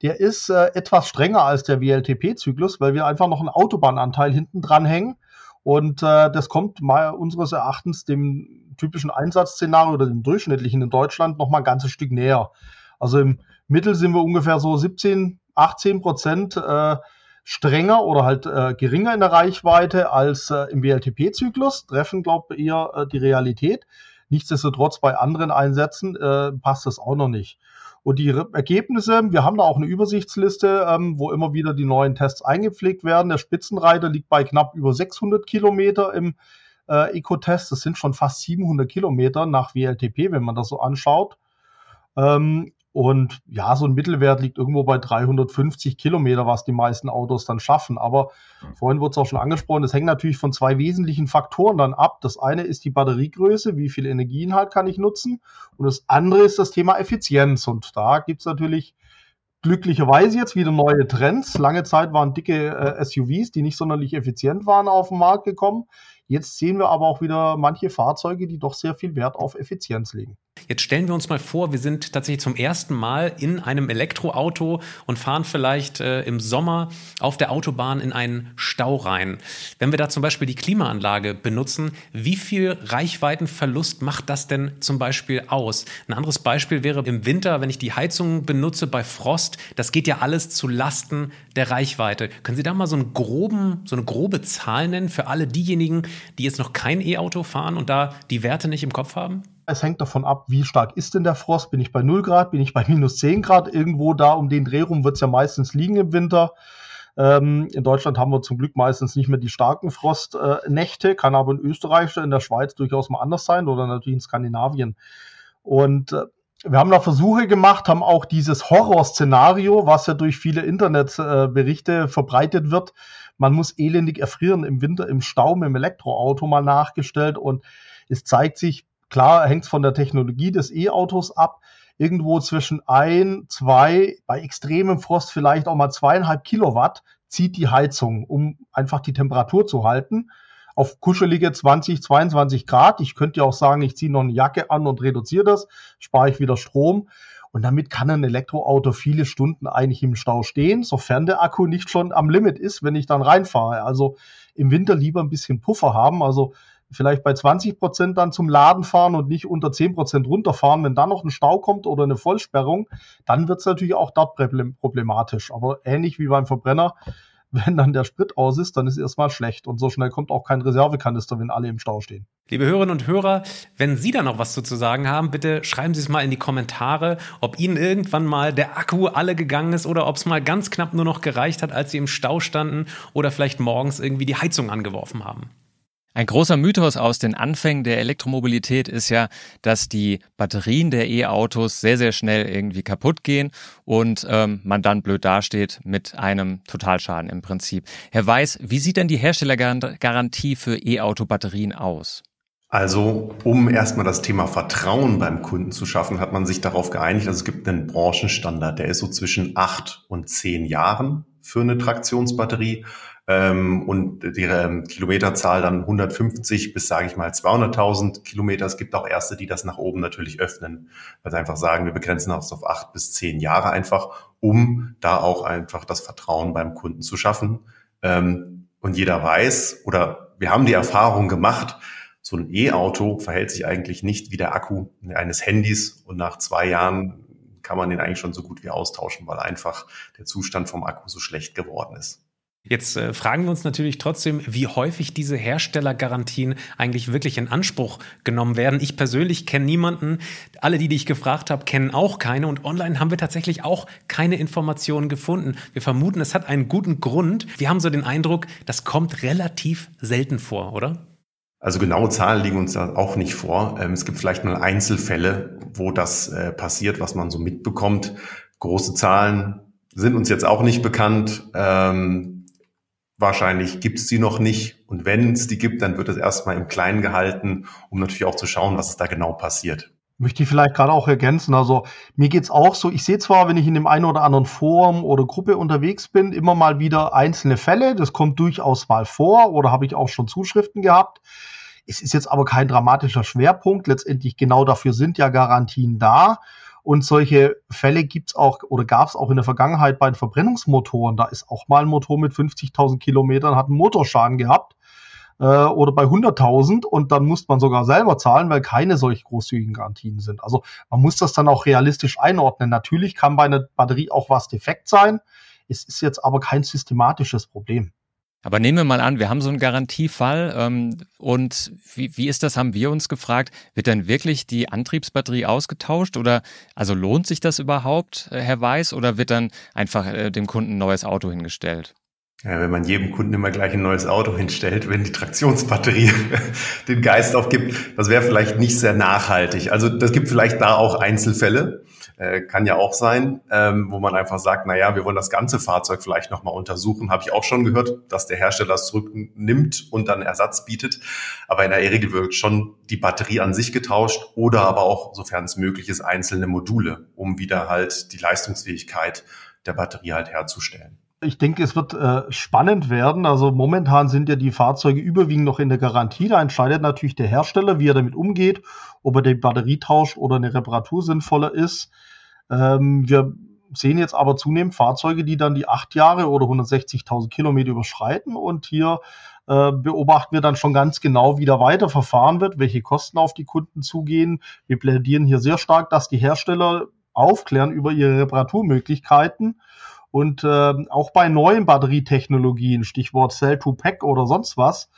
Der ist äh, etwas strenger als der WLTP-Zyklus, weil wir einfach noch einen Autobahnanteil hinten dran hängen. Und äh, das kommt mal unseres Erachtens dem typischen Einsatzszenario oder dem durchschnittlichen in Deutschland noch mal ein ganzes Stück näher. Also im Mittel sind wir ungefähr so 17, 18 Prozent äh, strenger oder halt äh, geringer in der Reichweite als äh, im WLTP-Zyklus, treffen, glaube ich, eher äh, die Realität. Nichtsdestotrotz bei anderen Einsätzen äh, passt das auch noch nicht. Und die Ergebnisse, wir haben da auch eine Übersichtsliste, ähm, wo immer wieder die neuen Tests eingepflegt werden. Der Spitzenreiter liegt bei knapp über 600 Kilometer im äh, Eco-Test. Das sind schon fast 700 Kilometer nach WLTP, wenn man das so anschaut. Ähm, und ja, so ein Mittelwert liegt irgendwo bei 350 Kilometer, was die meisten Autos dann schaffen. Aber vorhin wurde es auch schon angesprochen, das hängt natürlich von zwei wesentlichen Faktoren dann ab. Das eine ist die Batteriegröße, wie viel Energieinhalt kann ich nutzen. Und das andere ist das Thema Effizienz. Und da gibt es natürlich glücklicherweise jetzt wieder neue Trends. Lange Zeit waren dicke äh, SUVs, die nicht sonderlich effizient waren, auf den Markt gekommen. Jetzt sehen wir aber auch wieder manche Fahrzeuge, die doch sehr viel Wert auf Effizienz legen. Jetzt stellen wir uns mal vor, wir sind tatsächlich zum ersten Mal in einem Elektroauto und fahren vielleicht äh, im Sommer auf der Autobahn in einen Stau rein. Wenn wir da zum Beispiel die Klimaanlage benutzen, wie viel Reichweitenverlust macht das denn zum Beispiel aus? Ein anderes Beispiel wäre im Winter, wenn ich die Heizung benutze bei Frost, das geht ja alles zu Lasten der Reichweite. Können Sie da mal so, einen groben, so eine grobe Zahl nennen für alle diejenigen, die jetzt noch kein E-Auto fahren und da die Werte nicht im Kopf haben? Es hängt davon ab, wie stark ist denn der Frost? Bin ich bei 0 Grad? Bin ich bei minus 10 Grad? Irgendwo da um den Dreh rum wird es ja meistens liegen im Winter. Ähm, in Deutschland haben wir zum Glück meistens nicht mehr die starken Frostnächte, äh, kann aber in Österreich, in der Schweiz durchaus mal anders sein oder natürlich in Skandinavien. Und äh, wir haben da Versuche gemacht, haben auch dieses Horrorszenario, was ja durch viele Internetberichte äh, verbreitet wird. Man muss elendig erfrieren im Winter im Stau mit dem Elektroauto mal nachgestellt und es zeigt sich, Klar hängt es von der Technologie des E-Autos ab. Irgendwo zwischen ein, zwei, bei extremem Frost vielleicht auch mal zweieinhalb Kilowatt zieht die Heizung, um einfach die Temperatur zu halten. Auf kuschelige 20, 22 Grad. Ich könnte ja auch sagen, ich ziehe noch eine Jacke an und reduziere das, spare ich wieder Strom. Und damit kann ein Elektroauto viele Stunden eigentlich im Stau stehen, sofern der Akku nicht schon am Limit ist, wenn ich dann reinfahre. Also im Winter lieber ein bisschen Puffer haben. Also vielleicht bei 20 Prozent dann zum Laden fahren und nicht unter 10 Prozent runterfahren. Wenn dann noch ein Stau kommt oder eine Vollsperrung, dann wird es natürlich auch dort problematisch. Aber ähnlich wie beim Verbrenner, wenn dann der Sprit aus ist, dann ist erstmal schlecht. Und so schnell kommt auch kein Reservekanister, wenn alle im Stau stehen. Liebe Hörerinnen und Hörer, wenn Sie da noch was zu sagen haben, bitte schreiben Sie es mal in die Kommentare, ob Ihnen irgendwann mal der Akku alle gegangen ist oder ob es mal ganz knapp nur noch gereicht hat, als Sie im Stau standen oder vielleicht morgens irgendwie die Heizung angeworfen haben. Ein großer Mythos aus den Anfängen der Elektromobilität ist ja, dass die Batterien der E-Autos sehr, sehr schnell irgendwie kaputt gehen und ähm, man dann blöd dasteht mit einem Totalschaden im Prinzip. Herr Weiß, wie sieht denn die Herstellergarantie für E-Auto-Batterien aus? Also, um erstmal das Thema Vertrauen beim Kunden zu schaffen, hat man sich darauf geeinigt, also es gibt einen Branchenstandard, der ist so zwischen acht und zehn Jahren für eine Traktionsbatterie ähm, und die ähm, Kilometerzahl dann 150 bis, sage ich mal, 200.000 Kilometer. Es gibt auch erste, die das nach oben natürlich öffnen, weil sie einfach sagen, wir begrenzen das auf acht bis zehn Jahre einfach, um da auch einfach das Vertrauen beim Kunden zu schaffen. Ähm, und jeder weiß oder wir haben die Erfahrung gemacht, so ein E-Auto verhält sich eigentlich nicht wie der Akku eines Handys und nach zwei Jahren kann man den eigentlich schon so gut wie austauschen, weil einfach der Zustand vom Akku so schlecht geworden ist. Jetzt äh, fragen wir uns natürlich trotzdem, wie häufig diese Herstellergarantien eigentlich wirklich in Anspruch genommen werden. Ich persönlich kenne niemanden. Alle, die, die ich gefragt habe, kennen auch keine. Und online haben wir tatsächlich auch keine Informationen gefunden. Wir vermuten, es hat einen guten Grund. Wir haben so den Eindruck, das kommt relativ selten vor, oder? Also genaue Zahlen liegen uns da auch nicht vor. Ähm, es gibt vielleicht mal Einzelfälle, wo das äh, passiert, was man so mitbekommt. Große Zahlen sind uns jetzt auch nicht bekannt. Ähm, Wahrscheinlich gibt es die noch nicht. Und wenn es die gibt, dann wird es erstmal im Kleinen gehalten, um natürlich auch zu schauen, was es da genau passiert. Möchte ich vielleicht gerade auch ergänzen. Also mir geht's auch so, ich sehe zwar, wenn ich in dem einen oder anderen Forum oder Gruppe unterwegs bin, immer mal wieder einzelne Fälle. Das kommt durchaus mal vor oder habe ich auch schon Zuschriften gehabt. Es ist jetzt aber kein dramatischer Schwerpunkt. Letztendlich genau dafür sind ja Garantien da. Und solche Fälle gibt's auch oder gab es auch in der Vergangenheit bei den Verbrennungsmotoren. Da ist auch mal ein Motor mit 50.000 Kilometern, hat einen Motorschaden gehabt äh, oder bei 100.000 und dann muss man sogar selber zahlen, weil keine solch großzügigen Garantien sind. Also man muss das dann auch realistisch einordnen. Natürlich kann bei einer Batterie auch was defekt sein. Es ist jetzt aber kein systematisches Problem. Aber nehmen wir mal an, wir haben so einen Garantiefall ähm, und wie, wie ist das, haben wir uns gefragt, wird denn wirklich die Antriebsbatterie ausgetauscht oder also lohnt sich das überhaupt, äh, Herr Weiß, oder wird dann einfach äh, dem Kunden ein neues Auto hingestellt? Ja, wenn man jedem Kunden immer gleich ein neues Auto hinstellt, wenn die Traktionsbatterie <laughs> den Geist aufgibt, das wäre vielleicht nicht sehr nachhaltig. Also das gibt vielleicht da auch Einzelfälle. Äh, kann ja auch sein, ähm, wo man einfach sagt, na ja, wir wollen das ganze Fahrzeug vielleicht nochmal untersuchen. Habe ich auch schon gehört, dass der Hersteller es zurücknimmt und dann Ersatz bietet. Aber in der Regel wird schon die Batterie an sich getauscht oder aber auch, sofern es möglich ist, einzelne Module, um wieder halt die Leistungsfähigkeit der Batterie halt herzustellen. Ich denke, es wird äh, spannend werden. Also momentan sind ja die Fahrzeuge überwiegend noch in der Garantie. Da entscheidet natürlich der Hersteller, wie er damit umgeht, ob er die Batterie tauscht oder eine Reparatur sinnvoller ist. Ähm, wir sehen jetzt aber zunehmend Fahrzeuge, die dann die acht Jahre oder 160.000 Kilometer überschreiten und hier äh, beobachten wir dann schon ganz genau, wie da weiter verfahren wird, welche Kosten auf die Kunden zugehen. Wir plädieren hier sehr stark, dass die Hersteller aufklären über ihre Reparaturmöglichkeiten und äh, auch bei neuen Batterietechnologien, Stichwort Cell-to-Pack oder sonst was,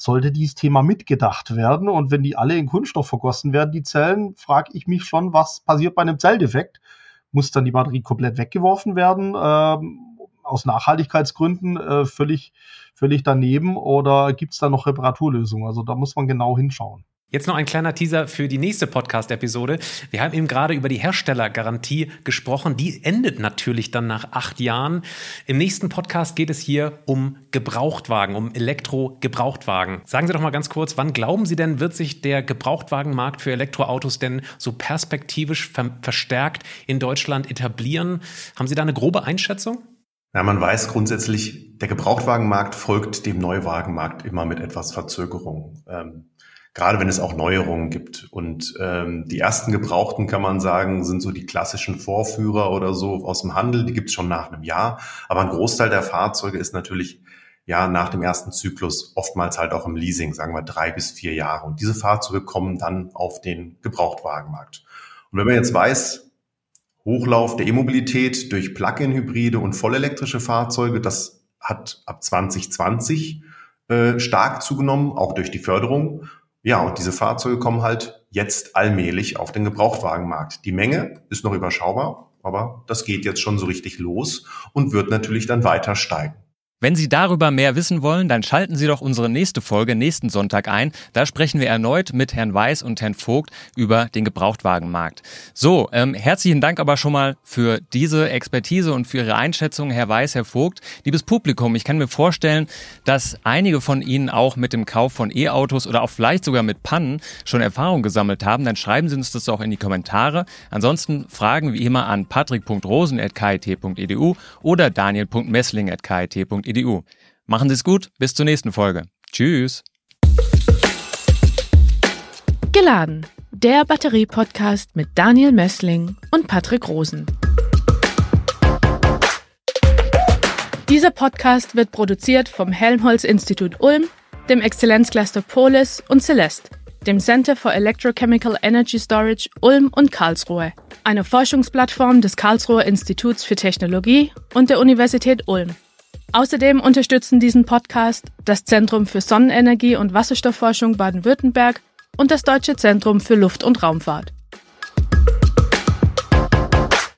sollte dieses Thema mitgedacht werden. Und wenn die alle in Kunststoff vergossen werden, die Zellen, frage ich mich schon, was passiert bei einem Zelldefekt? Muss dann die Batterie komplett weggeworfen werden? Ähm, aus Nachhaltigkeitsgründen äh, völlig, völlig daneben oder gibt es da noch Reparaturlösungen? Also da muss man genau hinschauen. Jetzt noch ein kleiner Teaser für die nächste Podcast-Episode. Wir haben eben gerade über die Herstellergarantie gesprochen. Die endet natürlich dann nach acht Jahren. Im nächsten Podcast geht es hier um Gebrauchtwagen, um Elektro-Gebrauchtwagen. Sagen Sie doch mal ganz kurz, wann glauben Sie denn, wird sich der Gebrauchtwagenmarkt für Elektroautos denn so perspektivisch ver verstärkt in Deutschland etablieren? Haben Sie da eine grobe Einschätzung? Ja, man weiß grundsätzlich, der Gebrauchtwagenmarkt folgt dem Neuwagenmarkt immer mit etwas Verzögerung. Ähm, gerade wenn es auch Neuerungen gibt. Und ähm, die ersten Gebrauchten, kann man sagen, sind so die klassischen Vorführer oder so aus dem Handel, die gibt es schon nach einem Jahr. Aber ein Großteil der Fahrzeuge ist natürlich ja nach dem ersten Zyklus oftmals halt auch im Leasing, sagen wir drei bis vier Jahre. Und diese Fahrzeuge kommen dann auf den Gebrauchtwagenmarkt. Und wenn man jetzt weiß, Hochlauf der E-Mobilität durch Plug-in-Hybride und vollelektrische Fahrzeuge, das hat ab 2020 äh, stark zugenommen, auch durch die Förderung. Ja, und diese Fahrzeuge kommen halt jetzt allmählich auf den Gebrauchtwagenmarkt. Die Menge ist noch überschaubar, aber das geht jetzt schon so richtig los und wird natürlich dann weiter steigen. Wenn Sie darüber mehr wissen wollen, dann schalten Sie doch unsere nächste Folge nächsten Sonntag ein. Da sprechen wir erneut mit Herrn Weiß und Herrn Vogt über den Gebrauchtwagenmarkt. So, ähm, herzlichen Dank aber schon mal für diese Expertise und für Ihre Einschätzung, Herr Weiß, Herr Vogt. Liebes Publikum, ich kann mir vorstellen, dass einige von Ihnen auch mit dem Kauf von E-Autos oder auch vielleicht sogar mit Pannen schon Erfahrung gesammelt haben. Dann schreiben Sie uns das auch in die Kommentare. Ansonsten Fragen wie immer an patrick.rosen.kit.edu oder daniel.messling.kit.edu edu. Machen Sie es gut, bis zur nächsten Folge. Tschüss. Geladen. Der Batterie-Podcast mit Daniel Messling und Patrick Rosen. Dieser Podcast wird produziert vom Helmholtz Institut Ulm dem Exzellenzcluster Polis und Celeste, dem Center for Electrochemical Energy Storage Ulm und Karlsruhe, einer Forschungsplattform des Karlsruher Instituts für Technologie und der Universität Ulm. Außerdem unterstützen diesen Podcast das Zentrum für Sonnenenergie und Wasserstoffforschung Baden-Württemberg und das Deutsche Zentrum für Luft- und Raumfahrt.